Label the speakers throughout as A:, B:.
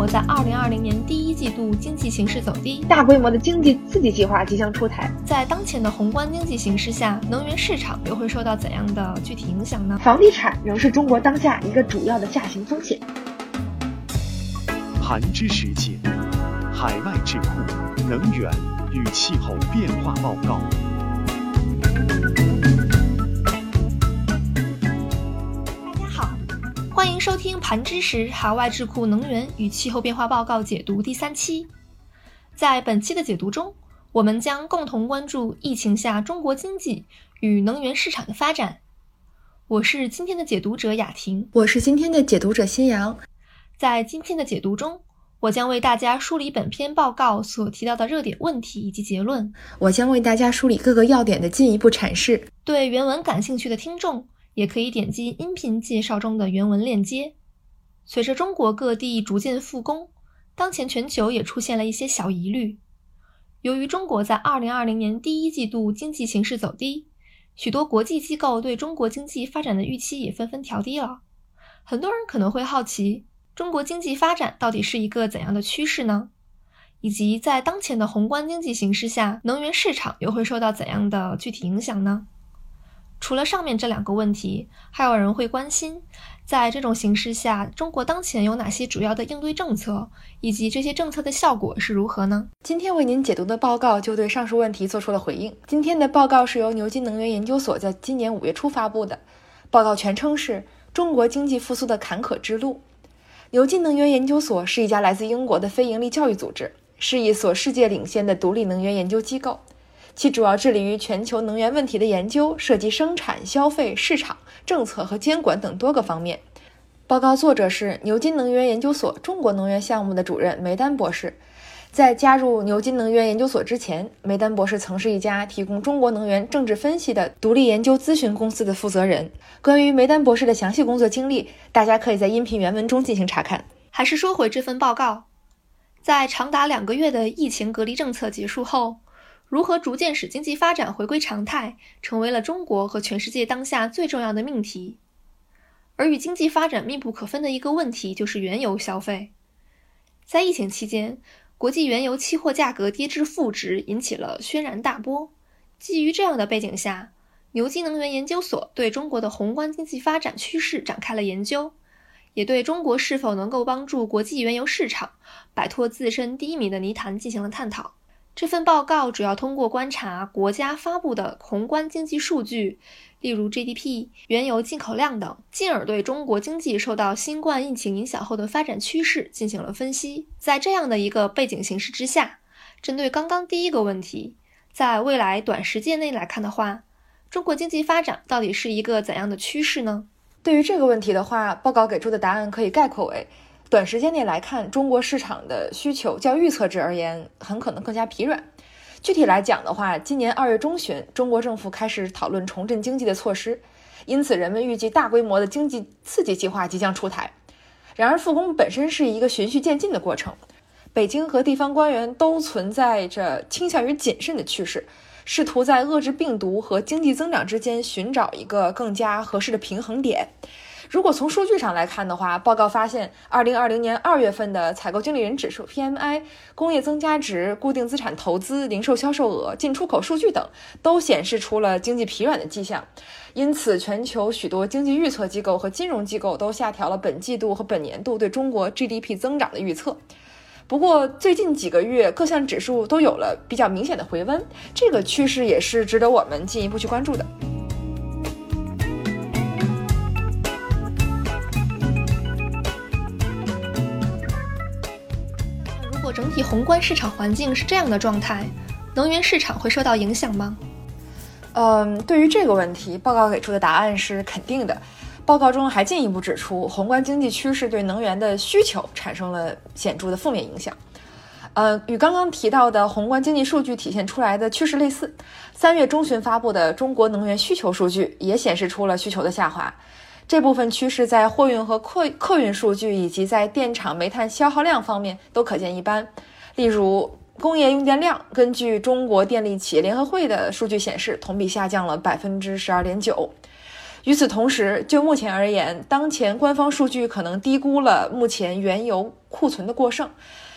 A: 国在二零二零年第一季度经济形势走低，
B: 大规模的经济刺激计划即将出台。
A: 在当前的宏观经济形势下，能源市场又会受到怎样的具体影响呢？
B: 房地产仍是中国当下一个主要的下行风险。
C: 盘之时节：海外智库能源与气候变化报告。
A: 迎收听《盘知识：海外智库能源与气候变化报告解读》第三期。在本期的解读中，我们将共同关注疫情下中国经济与能源市场的发展。我是今天的解读者雅婷，
D: 我是今天的解读者新阳。
A: 在今天的解读中，我将为大家梳理本篇报告所提到的热点问题以及结论。
D: 我将为大家梳理各个要点的进一步阐释。
A: 对原文感兴趣的听众。也可以点击音频介绍中的原文链接。随着中国各地逐渐复工，当前全球也出现了一些小疑虑。由于中国在2020年第一季度经济形势走低，许多国际机构对中国经济发展的预期也纷纷调低了。很多人可能会好奇，中国经济发展到底是一个怎样的趋势呢？以及在当前的宏观经济形势下，能源市场又会受到怎样的具体影响呢？除了上面这两个问题，还有人会关心，在这种形势下，中国当前有哪些主要的应对政策，以及这些政策的效果是如何呢？
D: 今天为您解读的报告就对上述问题做出了回应。今天的报告是由牛津能源研究所在今年五月初发布的，报告全称是《中国经济复苏的坎坷之路》。牛津能源研究所是一家来自英国的非营利教育组织，是一所世界领先的独立能源研究机构。其主要致力于全球能源问题的研究，涉及生产、消费、市场、政策和监管等多个方面。报告作者是牛津能源研究所中国能源项目的主任梅丹博士。在加入牛津能源研究所之前，梅丹博士曾是一家提供中国能源政治分析的独立研究咨询公司的负责人。关于梅丹博士的详细工作经历，大家可以在音频原文中进行查看。
A: 还是说回这份报告，在长达两个月的疫情隔离政策结束后。如何逐渐使经济发展回归常态，成为了中国和全世界当下最重要的命题。而与经济发展密不可分的一个问题就是原油消费。在疫情期间，国际原油期货价格跌至负值，引起了轩然大波。基于这样的背景下，牛津能源研究所对中国的宏观经济发展趋势展开了研究，也对中国是否能够帮助国际原油市场摆脱自身低迷的泥潭进行了探讨。这份报告主要通过观察国家发布的宏观经济数据，例如 GDP、原油进口量等，进而对中国经济受到新冠疫情影响后的发展趋势进行了分析。在这样的一个背景形势之下，针对刚刚第一个问题，在未来短时间内来看的话，中国经济发展到底是一个怎样的趋势呢？
D: 对于这个问题的话，报告给出的答案可以概括为。短时间内来看，中国市场的需求较预测值而言，很可能更加疲软。具体来讲的话，今年二月中旬，中国政府开始讨论重振经济的措施，因此人们预计大规模的经济刺激计划即将出台。然而，复工本身是一个循序渐进的过程，北京和地方官员都存在着倾向于谨慎的趋势，试图在遏制病毒和经济增长之间寻找一个更加合适的平衡点。如果从数据上来看的话，报告发现，二零二零年二月份的采购经理人指数 （PMI）、工业增加值、固定资产投资、零售销售额、进出口数据等，都显示出了经济疲软的迹象。因此，全球许多经济预测机构和金融机构都下调了本季度和本年度对中国 GDP 增长的预测。不过，最近几个月各项指数都有了比较明显的回温，这个趋势也是值得我们进一步去关注的。
A: 整体宏观市场环境是这样的状态，能源市场会受到影响吗？
D: 嗯，对于这个问题，报告给出的答案是肯定的。报告中还进一步指出，宏观经济趋势对能源的需求产生了显著的负面影响。呃，与刚刚提到的宏观经济数据体现出来的趋势类似，三月中旬发布的中国能源需求数据也显示出了需求的下滑。这部分趋势在货运和客客运数据以及在电厂煤炭消耗量方面都可见一斑。例如，工业用电量，根据中国电力企业联合会的数据显示，同比下降了百分之十二点九。与此同时，就目前而言，当前官方数据可能低估了目前原油库存的过剩。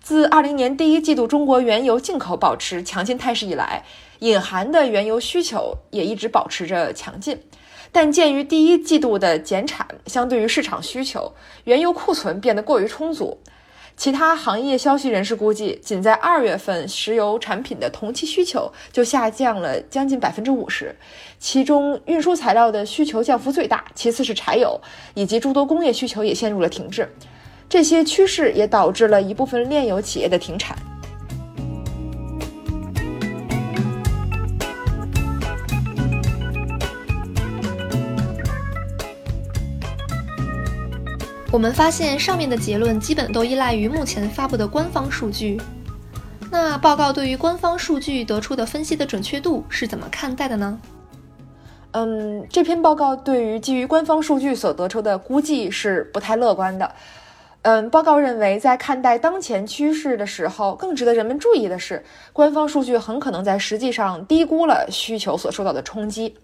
D: 自二零年第一季度中国原油进口保持强劲态势以来，隐含的原油需求也一直保持着强劲。但鉴于第一季度的减产，相对于市场需求，原油库存变得过于充足。其他行业消息人士估计，仅在二月份，石油产品的同期需求就下降了将近百分之五十，其中运输材料的需求降幅最大，其次是柴油，以及诸多工业需求也陷入了停滞。这些趋势也导致了一部分炼油企业的停产。
A: 我们发现上面的结论基本都依赖于目前发布的官方数据。那报告对于官方数据得出的分析的准确度是怎么看待的呢？
D: 嗯，这篇报告对于基于官方数据所得出的估计是不太乐观的。嗯，报告认为，在看待当前趋势的时候，更值得人们注意的是，官方数据很可能在实际上低估了需求所受到的冲击。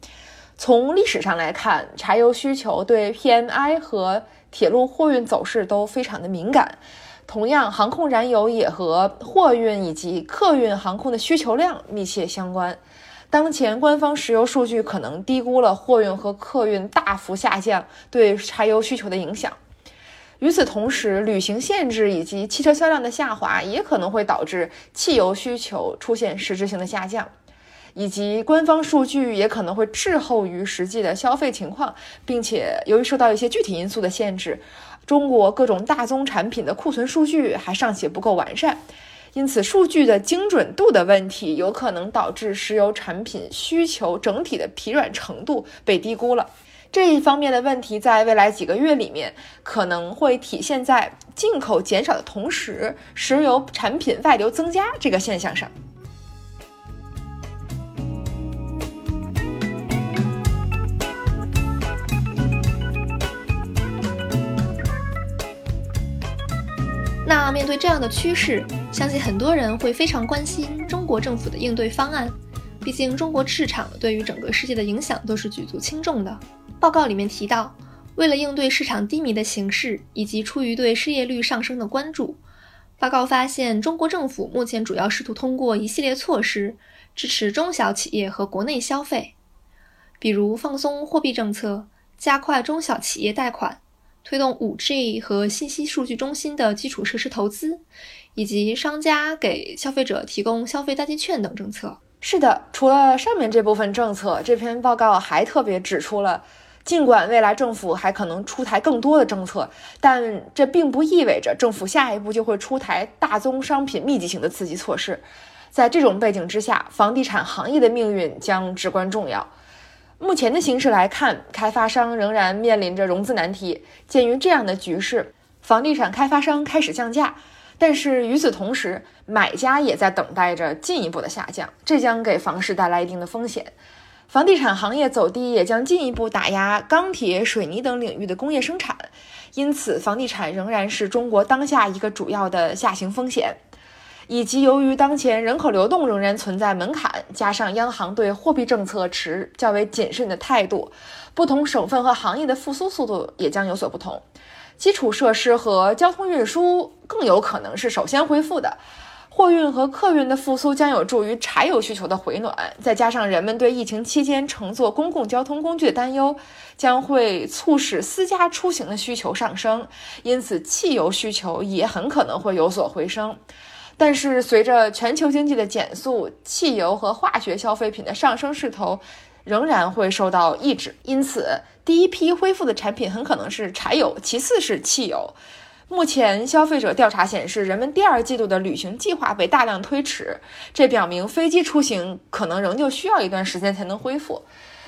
D: 从历史上来看，柴油需求对 PMI 和铁路货运走势都非常的敏感。同样，航空燃油也和货运以及客运航空的需求量密切相关。当前官方石油数据可能低估了货运和客运大幅下降对柴油需求的影响。与此同时，旅行限制以及汽车销量的下滑也可能会导致汽油需求出现实质性的下降。以及官方数据也可能会滞后于实际的消费情况，并且由于受到一些具体因素的限制，中国各种大宗产品的库存数据还尚且不够完善，因此数据的精准度的问题有可能导致石油产品需求整体的疲软程度被低估了。这一方面的问题在未来几个月里面可能会体现在进口减少的同时，石油产品外流增加这个现象上。
A: 面对这样的趋势，相信很多人会非常关心中国政府的应对方案。毕竟，中国市场对于整个世界的影响都是举足轻重的。报告里面提到，为了应对市场低迷的形势，以及出于对失业率上升的关注，报告发现，中国政府目前主要试图通过一系列措施支持中小企业和国内消费，比如放松货币政策、加快中小企业贷款。推动 5G 和信息数据中心的基础设施投资，以及商家给消费者提供消费代金券等政策。
D: 是的，除了上面这部分政策，这篇报告还特别指出了，尽管未来政府还可能出台更多的政策，但这并不意味着政府下一步就会出台大宗商品密集型的刺激措施。在这种背景之下，房地产行业的命运将至关重要。目前的形势来看，开发商仍然面临着融资难题。鉴于这样的局势，房地产开发商开始降价，但是与此同时，买家也在等待着进一步的下降，这将给房市带来一定的风险。房地产行业走低也将进一步打压钢铁、水泥等领域的工业生产，因此，房地产仍然是中国当下一个主要的下行风险。以及由于当前人口流动仍然存在门槛，加上央行对货币政策持较为谨慎的态度，不同省份和行业的复苏速度也将有所不同。基础设施和交通运输更有可能是首先恢复的，货运和客运的复苏将有助于柴油需求的回暖。再加上人们对疫情期间乘坐公共交通工具的担忧，将会促使私家出行的需求上升，因此汽油需求也很可能会有所回升。但是，随着全球经济的减速，汽油和化学消费品的上升势头仍然会受到抑制。因此，第一批恢复的产品很可能是柴油，其次是汽油。目前，消费者调查显示，人们第二季度的旅行计划被大量推迟，这表明飞机出行可能仍旧需要一段时间才能恢复。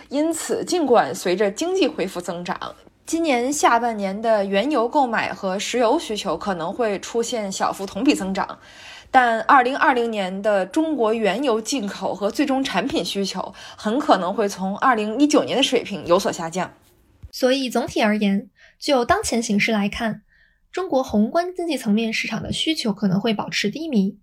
D: 因此，尽管随着经济恢复增长，今年下半年的原油购买和石油需求可能会出现小幅同比增长。但二零二零年的中国原油进口和最终产品需求很可能会从二零一九年的水平有所下降。
A: 所以总体而言，就当前形势来看，中国宏观经济层面市场的需求可能会保持低迷，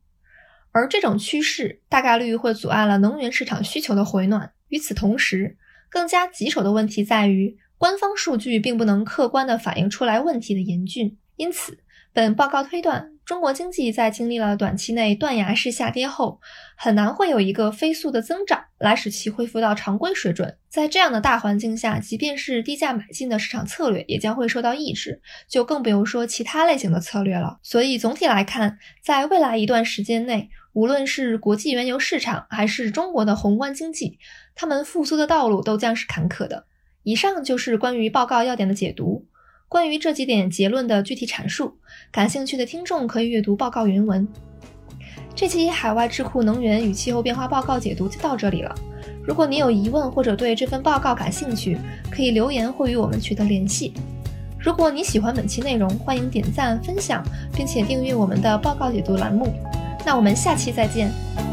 A: 而这种趋势大概率会阻碍了能源市场需求的回暖。与此同时，更加棘手的问题在于官方数据并不能客观地反映出来问题的严峻，因此。本报告推断，中国经济在经历了短期内断崖式下跌后，很难会有一个飞速的增长来使其恢复到常规水准。在这样的大环境下，即便是低价买进的市场策略也将会受到抑制，就更不用说其他类型的策略了。所以总体来看，在未来一段时间内，无论是国际原油市场还是中国的宏观经济，它们复苏的道路都将是坎坷的。以上就是关于报告要点的解读。关于这几点结论的具体阐述，感兴趣的听众可以阅读报告原文。这期海外智库能源与气候变化报告解读就到这里了。如果你有疑问或者对这份报告感兴趣，可以留言或与我们取得联系。如果你喜欢本期内容，欢迎点赞、分享，并且订阅我们的报告解读栏目。那我们下期再见。